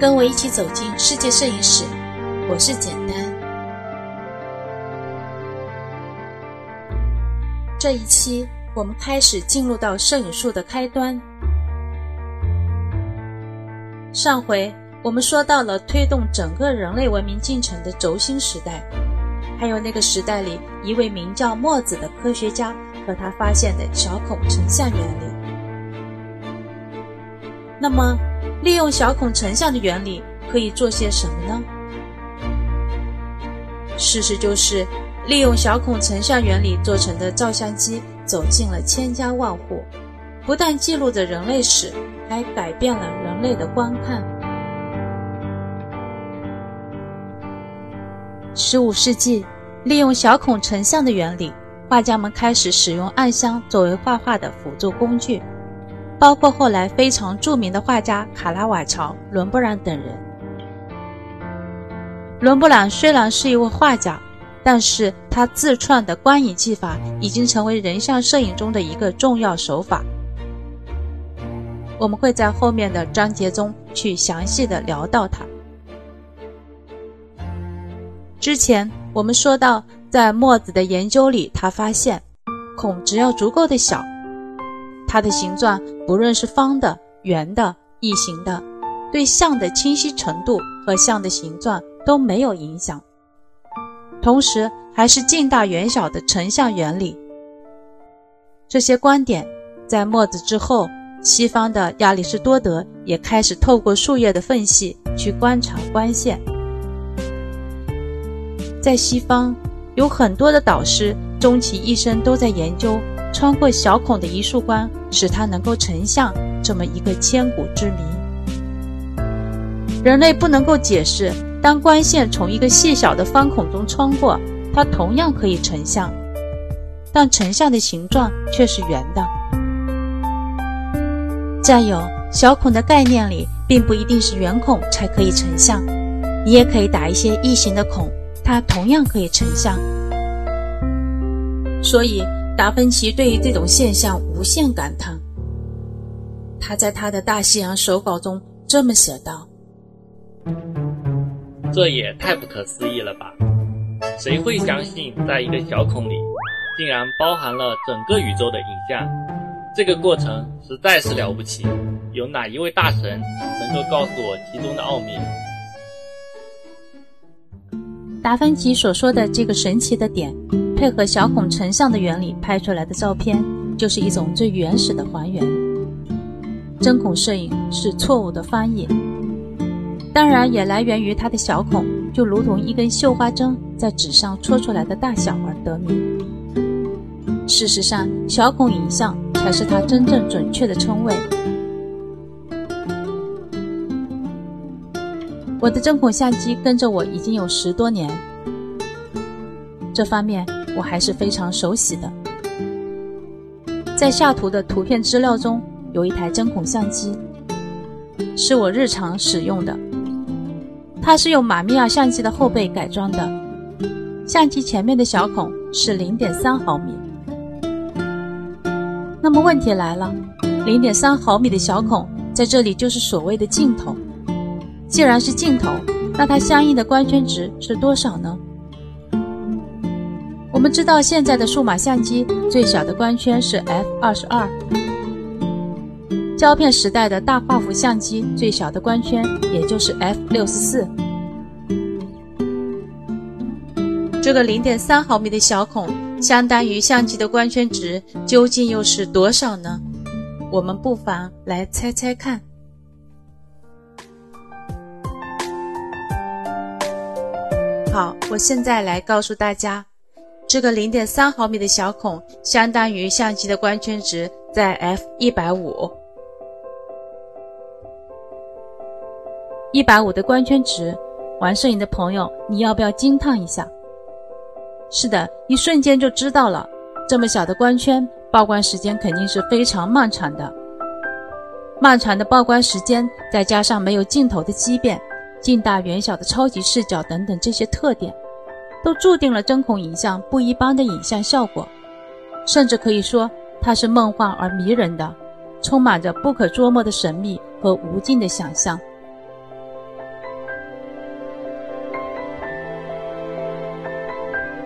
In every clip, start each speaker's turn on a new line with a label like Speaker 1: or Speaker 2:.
Speaker 1: 跟我一起走进世界摄影史，我是简单。这一期我们开始进入到摄影术的开端。上回我们说到了推动整个人类文明进程的轴心时代，还有那个时代里一位名叫墨子的科学家和他发现的小孔成像原理。那么。利用小孔成像的原理可以做些什么呢？事实就是，利用小孔成像原理做成的照相机走进了千家万户，不但记录着人类史，还改变了人类的观看。十五世纪，利用小孔成像的原理，画家们开始使用暗箱作为画画的辅助工具。包括后来非常著名的画家卡拉瓦乔、伦勃朗等人。伦勃朗虽然是一位画家，但是他自创的光影技法已经成为人像摄影中的一个重要手法。我们会在后面的章节中去详细的聊到它。之前我们说到，在墨子的研究里，他发现孔只要足够的小。它的形状，不论是方的、圆的、异形的，对像的清晰程度和像的形状都没有影响。同时，还是近大远小的成像原理。这些观点在墨子之后，西方的亚里士多德也开始透过树叶的缝隙去观察光线。在西方，有很多的导师终其一生都在研究。穿过小孔的一束光，使它能够成像，这么一个千古之谜。人类不能够解释，当光线从一个细小的方孔中穿过，它同样可以成像，但成像的形状却是圆的。再有，小孔的概念里，并不一定是圆孔才可以成像，你也可以打一些异形的孔，它同样可以成像。所以。达芬奇对于这种现象无限感叹。他在他的大西洋手稿中这么写道：“
Speaker 2: 这也太不可思议了吧！谁会相信，在一个小孔里，竟然包含了整个宇宙的影像？这个过程实在是了不起。有哪一位大神能够告诉我其中的奥秘？”
Speaker 1: 达芬奇所说的这个神奇的点。配合小孔成像的原理拍出来的照片，就是一种最原始的还原。针孔摄影是错误的翻译，当然也来源于它的小孔就如同一根绣花针在纸上戳出来的大小而得名。事实上，小孔影像才是它真正准确的称谓。我的针孔相机跟着我已经有十多年，这方面。我还是非常熟悉的。在下图的图片资料中有一台针孔相机，是我日常使用的。它是用马米亚相机的后背改装的，相机前面的小孔是零点三毫米。那么问题来了，零点三毫米的小孔在这里就是所谓的镜头。既然是镜头，那它相应的光圈值是多少呢？我们知道，现在的数码相机最小的光圈是 f 二十二，胶片时代的大画幅相机最小的光圈也就是 f 六十四。这个零点三毫米的小孔，相当于相机的光圈值，究竟又是多少呢？我们不妨来猜猜看。好，我现在来告诉大家。这个零点三毫米的小孔，相当于相机的光圈值在 f 一百五。一百五的光圈值，玩摄影的朋友，你要不要惊叹一下？是的，一瞬间就知道了，这么小的光圈，曝光时间肯定是非常漫长的。漫长的曝光时间，再加上没有镜头的畸变、近大远小的超级视角等等这些特点。都注定了针孔影像不一般的影像效果。甚至可以说它是梦幻而迷人的充满着不可捉摸的神秘和无尽的想象。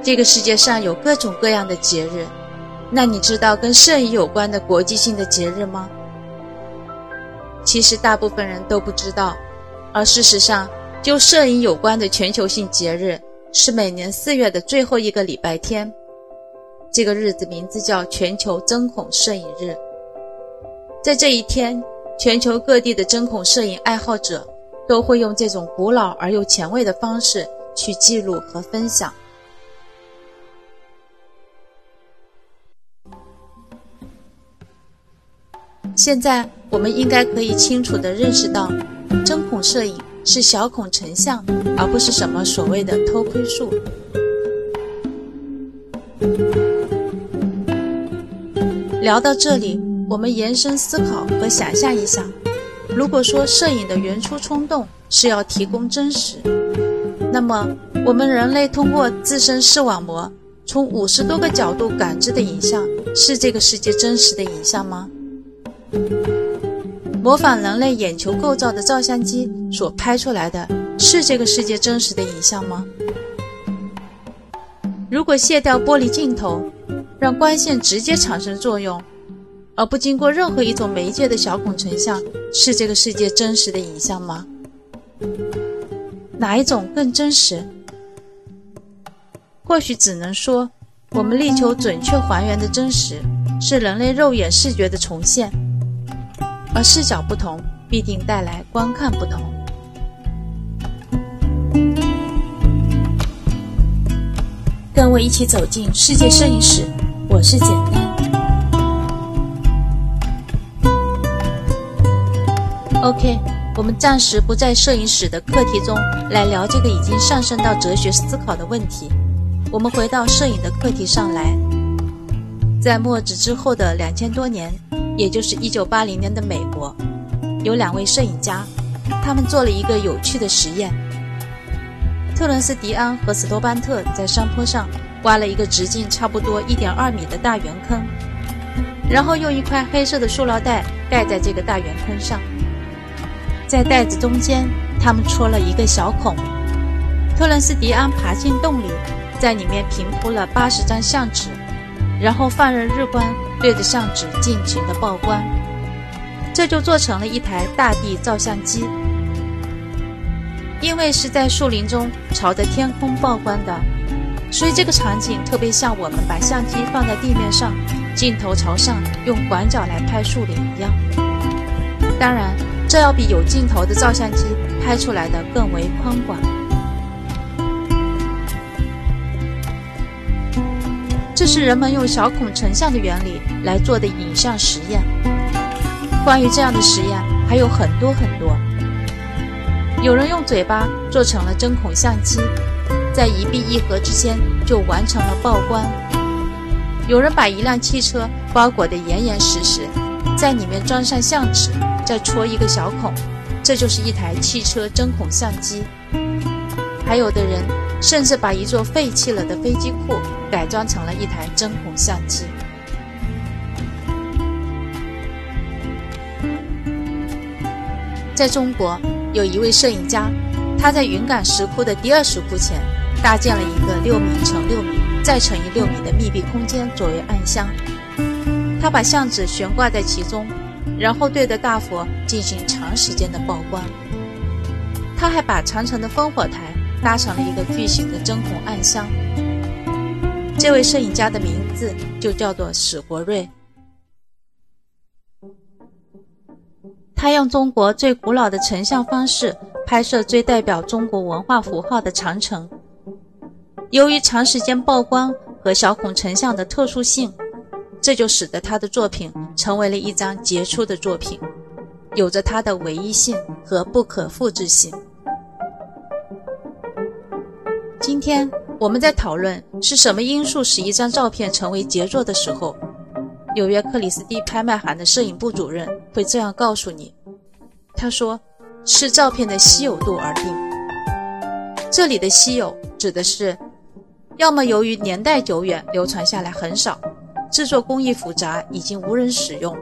Speaker 1: 这个世界上有各种各样的节日那你知道跟摄影有关的国际性的节日吗？其实大部分人都不知道而事实上就摄影有关的全球性节日是每年四月的最后一个礼拜天，这个日子名字叫全球针孔摄影日。在这一天，全球各地的针孔摄影爱好者都会用这种古老而又前卫的方式去记录和分享。现在我们应该可以清楚地认识到，针孔摄影是小孔成像，而不是什么所谓的偷窥术。聊到这里，我们延伸思考和想象一下：如果说摄影的原初冲动是要提供真实，那么我们人类通过自身视网膜从五十多个角度感知的影像，是这个世界真实的影像吗？模仿人类眼球构造的照相机所拍出来的是这个世界真实的影像吗？如果卸掉玻璃镜头，让光线直接产生作用，而不经过任何一种媒介的小孔成像，是这个世界真实的影像吗？哪一种更真实？或许只能说，我们力求准确还原的真实，是人类肉眼视觉的重现。而视角不同，必定带来观看不同。跟我一起走进世界摄影史，我是简单。OK，我们暂时不在摄影史的课题中来聊这个已经上升到哲学思考的问题。我们回到摄影的课题上来，在墨子之后的两千多年。也就是一九八零年的美国，有两位摄影家，他们做了一个有趣的实验。特伦斯·迪安和斯托班特在山坡上挖了一个直径差不多一点二米的大圆坑，然后用一块黑色的塑料袋盖在这个大圆坑上，在袋子中间，他们戳了一个小孔。特伦斯·迪安爬进洞里，在里面平铺了八十张相纸，然后放任日光。对着相纸尽情的曝光，这就做成了一台大地照相机。因为是在树林中朝着天空曝光的，所以这个场景特别像我们把相机放在地面上，镜头朝上，用广角来拍树林一样。当然，这要比有镜头的照相机拍出来的更为宽广。这是人们用小孔成像的原理来做的影像实验。关于这样的实验还有很多很多。有人用嘴巴做成了针孔相机，在一闭一合之间就完成了曝光。有人把一辆汽车包裹得严严实实，在里面装上相纸，再戳一个小孔，这就是一台汽车针孔相机。还有的人。甚至把一座废弃了的飞机库改装成了一台针孔相机。在中国，有一位摄影家，他在云冈石窟的第二石窟前搭建了一个六米乘六米再乘以六米的密闭空间作为暗箱。他把相纸悬挂在其中，然后对着大佛进行长时间的曝光。他还把长城的烽火台。搭上了一个巨型的针孔暗箱。这位摄影家的名字就叫做史国瑞。他用中国最古老的成像方式拍摄最代表中国文化符号的长城。由于长时间曝光和小孔成像的特殊性，这就使得他的作品成为了一张杰出的作品，有着它的唯一性和不可复制性。天我们在讨论是什么因素使一张照片成为杰作的时候，纽约克里斯蒂拍卖行的摄影部主任会这样告诉你：“他说，是照片的稀有度而定。这里的稀有指的是，要么由于年代久远，流传下来很少，制作工艺复杂，已经无人使用；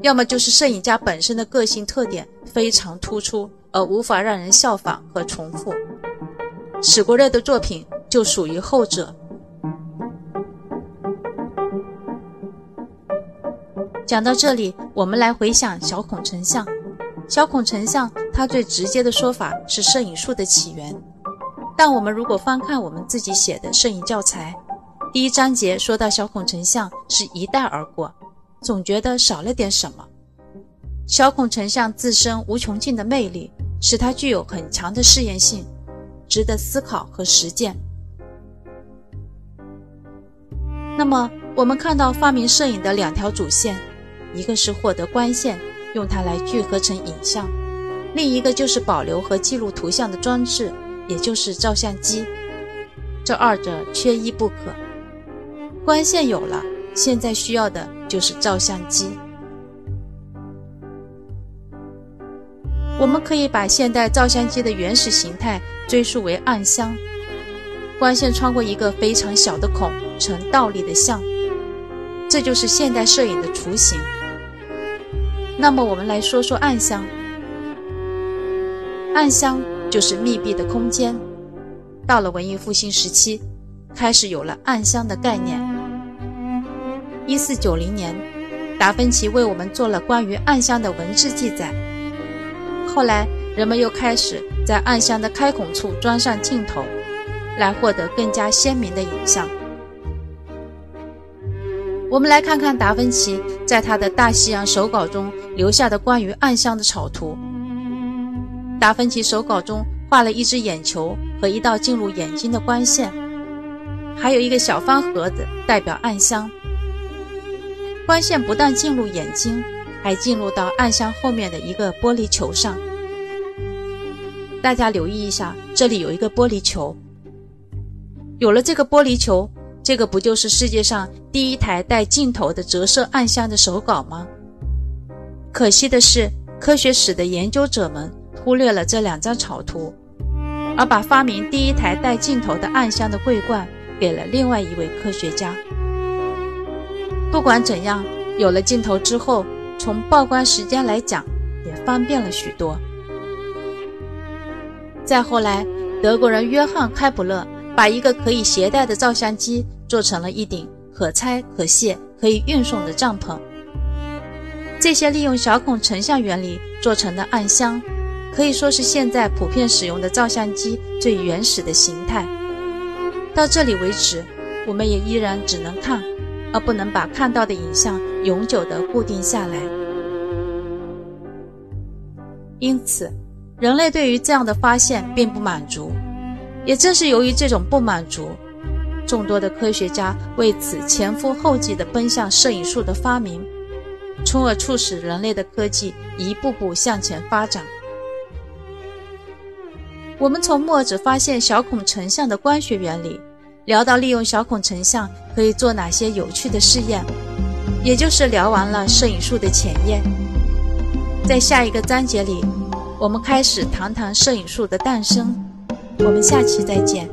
Speaker 1: 要么就是摄影家本身的个性特点非常突出，而无法让人效仿和重复。”史国瑞的作品就属于后者。讲到这里，我们来回想小孔成像。小孔成像，它最直接的说法是摄影术的起源。但我们如果翻看我们自己写的摄影教材，第一章节说到小孔成像是一带而过，总觉得少了点什么。小孔成像自身无穷尽的魅力，使它具有很强的试验性，值得思考和实践。那么，我们看到发明摄影的两条主线。一个是获得光线，用它来聚合成影像；另一个就是保留和记录图像的装置，也就是照相机。这二者缺一不可。光线有了，现在需要的就是照相机。我们可以把现代照相机的原始形态追溯为暗箱，光线穿过一个非常小的孔，成倒立的像，这就是现代摄影的雏形。那么我们来说说暗箱。暗箱就是密闭的空间。到了文艺复兴时期，开始有了暗箱的概念。一四九零年，达芬奇为我们做了关于暗箱的文字记载。后来，人们又开始在暗箱的开孔处装上镜头，来获得更加鲜明的影像。我们来看看达芬奇在他的大西洋手稿中留下的关于暗箱的草图。达芬奇手稿中画了一只眼球和一道进入眼睛的光线，还有一个小方盒子代表暗箱。光线不但进入眼睛，还进入到暗箱后面的一个玻璃球上。大家留意一下，这里有一个玻璃球。有了这个玻璃球。这个不就是世界上第一台带镜头的折射暗箱的手稿吗？可惜的是，科学史的研究者们忽略了这两张草图，而把发明第一台带镜头的暗箱的桂冠给了另外一位科学家。不管怎样，有了镜头之后，从曝光时间来讲，也方便了许多。再后来，德国人约翰开普勒。把一个可以携带的照相机做成了一顶可拆可卸、可以运送的帐篷。这些利用小孔成像原理做成的暗箱，可以说是现在普遍使用的照相机最原始的形态。到这里为止，我们也依然只能看，而不能把看到的影像永久的固定下来。因此，人类对于这样的发现并不满足。也正是由于这种不满足，众多的科学家为此前赴后继的奔向摄影术的发明，从而促使人类的科技一步步向前发展。我们从墨子发现小孔成像的光学原理，聊到利用小孔成像可以做哪些有趣的试验，也就是聊完了摄影术的前沿。在下一个章节里，我们开始谈谈摄影术的诞生。我们下期再见。